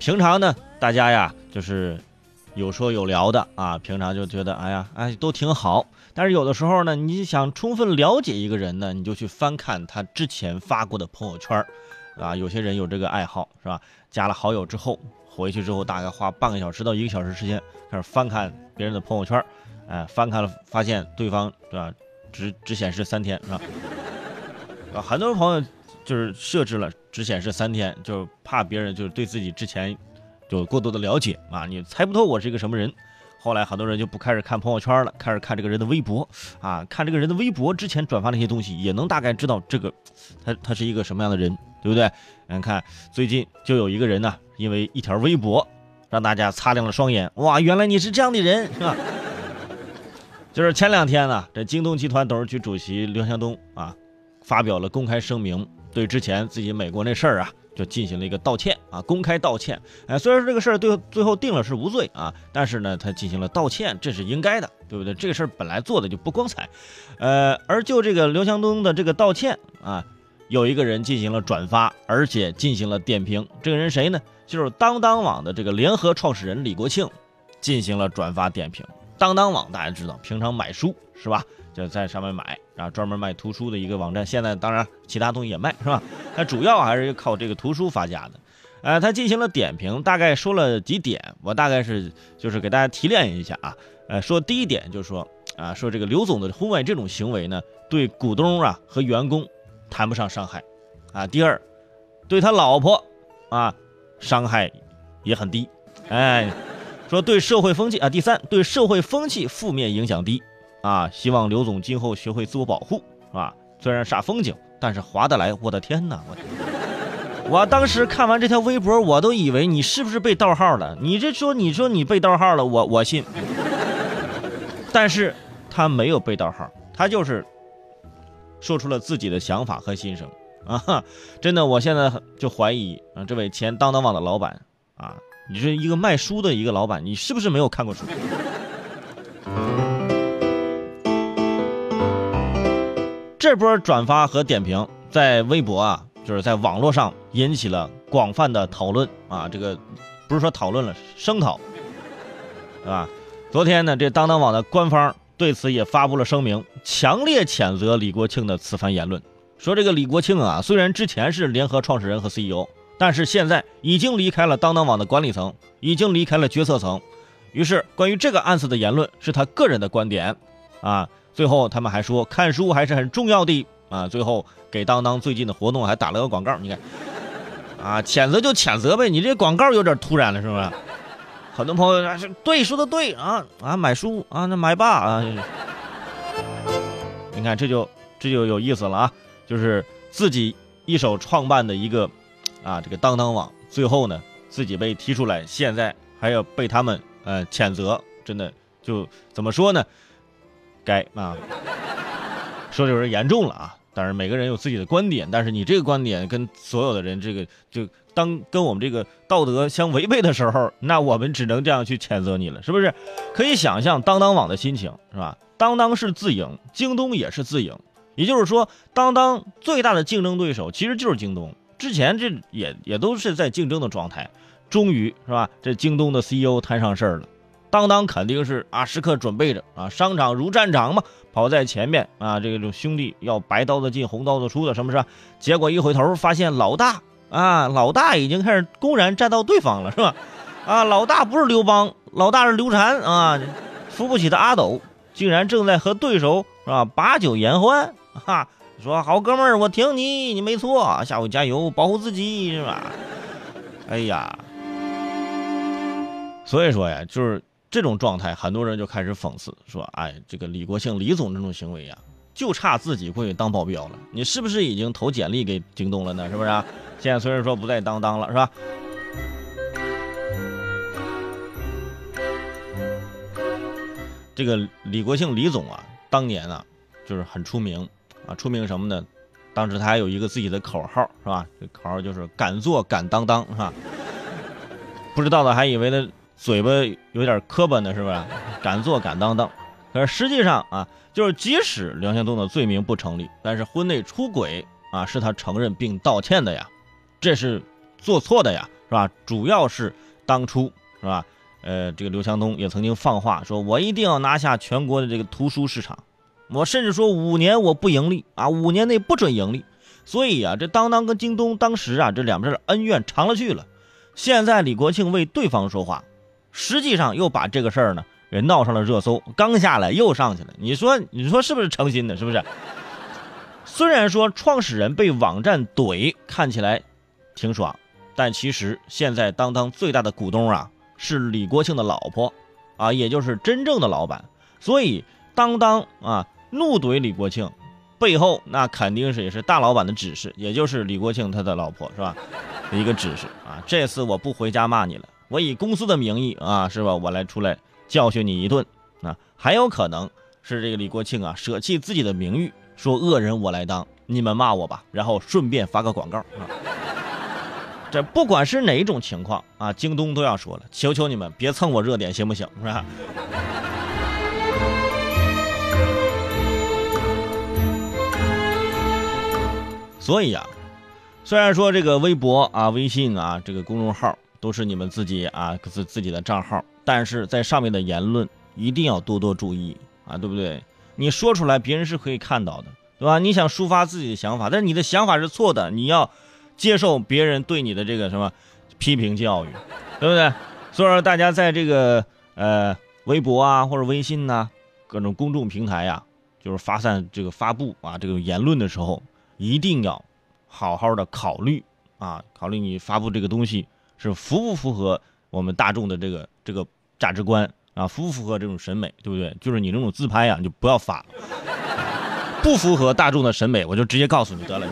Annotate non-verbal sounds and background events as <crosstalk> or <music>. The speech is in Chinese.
平常呢，大家呀就是有说有聊的啊，平常就觉得哎呀哎都挺好。但是有的时候呢，你想充分了解一个人呢，你就去翻看他之前发过的朋友圈啊。有些人有这个爱好是吧？加了好友之后，回去之后大概花半个小时到一个小时时间开始翻看别人的朋友圈哎，翻看了发现对方对吧，只只显示三天是吧？啊，很多朋友就是设置了只显示三天，就怕别人就是对自己之前有过多的了解啊，你猜不透我是一个什么人。后来很多人就不开始看朋友圈了，开始看这个人的微博啊，看这个人的微博之前转发那些东西，也能大概知道这个他他是一个什么样的人，对不对？你看最近就有一个人呢，因为一条微博让大家擦亮了双眼，哇，原来你是这样的人，是吧？就是前两天呢，这京东集团董事局主席刘强东啊，发表了公开声明，对之前自己美国那事儿啊。就进行了一个道歉啊，公开道歉。哎，虽然说这个事儿最后最后定了是无罪啊，但是呢，他进行了道歉，这是应该的，对不对？这个事儿本来做的就不光彩。呃，而就这个刘强东的这个道歉啊，有一个人进行了转发，而且进行了点评。这个人谁呢？就是当当网的这个联合创始人李国庆，进行了转发点评。当当网大家知道，平常买书是吧？就在上面买，啊专门卖图书的一个网站。现在当然其他东西也卖，是吧？它主要还是靠这个图书发家的。呃，他进行了点评，大概说了几点，我大概是就是给大家提炼一下啊。呃，说第一点就是说啊，说这个刘总的婚外这种行为呢，对股东啊和员工谈不上伤害啊。第二，对他老婆啊伤害也很低。哎，说对社会风气啊。第三，对社会风气负面影响低。啊，希望刘总今后学会自我保护，是吧？虽然煞风景，但是划得来。我的天哪！我我当时看完这条微博，我都以为你是不是被盗号了？你这说，你说你被盗号了，我我信。但是他没有被盗号，他就是说出了自己的想法和心声啊！真的，我现在就怀疑啊，这位前当当网的老板啊，你是一个卖书的一个老板，你是不是没有看过书？这波转发和点评在微博啊，就是在网络上引起了广泛的讨论啊。这个不是说讨论了，声讨，对吧？昨天呢，这当当网的官方对此也发布了声明，强烈谴责李国庆的此番言论，说这个李国庆啊，虽然之前是联合创始人和 CEO，但是现在已经离开了当当网的管理层，已经离开了决策层。于是，关于这个案子的言论是他个人的观点啊。最后，他们还说看书还是很重要的啊！最后给当当最近的活动还打了个广告，你看，啊，谴责就谴责呗，你这广告有点突然了，是不是？很多朋友说对，说的对啊啊，买书啊，那买吧啊！你看这就这就有意思了啊，就是自己一手创办的一个啊，这个当当网，最后呢自己被踢出来，现在还要被他们呃谴责，真的就怎么说呢？该啊，说的有点严重了啊！当然每个人有自己的观点，但是你这个观点跟所有的人这个就当跟我们这个道德相违背的时候，那我们只能这样去谴责你了，<laughs> 是不是？可以想象当当网的心情是吧？当当是自营，京东也是自营，也就是说，当当最大的竞争对手其实就是京东。之前这也也都是在竞争的状态，终于是吧？这京东的 CEO 摊上事儿了。当当肯定是啊，时刻准备着啊，商场如战场嘛，跑在前面啊，这种兄弟要白刀子进红刀子出的，什么是？结果一回头发现老大啊，老大已经开始公然站到对方了，是吧？啊，老大不是刘邦，老大是刘禅啊，扶不起的阿斗，竟然正在和对手是吧把酒言欢，哈，说好哥们儿，我挺你，你没错，下回加油，保护自己是吧？哎呀，所以说呀，就是。这种状态，很多人就开始讽刺说：“哎，这个李国庆李总这种行为呀，就差自己过去当保镖了。你是不是已经投简历给京东了呢？是不是？啊 <laughs> 现在虽然说不再当当了，是吧？这个李国庆李总啊，当年啊，就是很出名啊，出名什么呢？当时他还有一个自己的口号，是吧？这口号就是‘敢做敢当当’，是吧？不知道的还以为他。”嘴巴有点磕巴呢，是不是？<laughs> 敢做敢当当，可是实际上啊，就是即使梁向东的罪名不成立，但是婚内出轨啊是他承认并道歉的呀，这是做错的呀，是吧？主要是当初是吧？呃，这个刘强东也曾经放话说，我一定要拿下全国的这个图书市场，我甚至说五年我不盈利啊，五年内不准盈利。所以啊，这当当跟京东当时啊，这两边的恩怨长了去了。现在李国庆为对方说话，实际上又把这个事儿呢，给闹上了热搜。刚下来又上去了，你说你说是不是诚心的？是不是？<laughs> 虽然说创始人被网站怼看起来挺爽，但其实现在当当最大的股东啊是李国庆的老婆，啊，也就是真正的老板。所以当当啊怒怼李国庆。背后那肯定是也是大老板的指示，也就是李国庆他的老婆是吧？一个指示啊，这次我不回家骂你了，我以公司的名义啊，是吧？我来出来教训你一顿啊，还有可能是这个李国庆啊，舍弃自己的名誉，说恶人我来当，你们骂我吧，然后顺便发个广告啊。这不管是哪一种情况啊，京东都要说了，求求你们别蹭我热点行不行？是吧？所以啊，虽然说这个微博啊、微信啊，这个公众号都是你们自己啊自自己的账号，但是在上面的言论一定要多多注意啊，对不对？你说出来，别人是可以看到的，对吧？你想抒发自己的想法，但是你的想法是错的，你要接受别人对你的这个什么批评教育，对不对？<laughs> 所以说，大家在这个呃微博啊或者微信呐各种公众平台呀，就是发散这个发布啊这个言论的时候。一定要好好的考虑啊，考虑你发布这个东西是符不符合我们大众的这个这个价值观啊，符不符合这种审美，对不对？就是你这种自拍啊，你就不要发，<laughs> 不符合大众的审美，我就直接告诉你得了。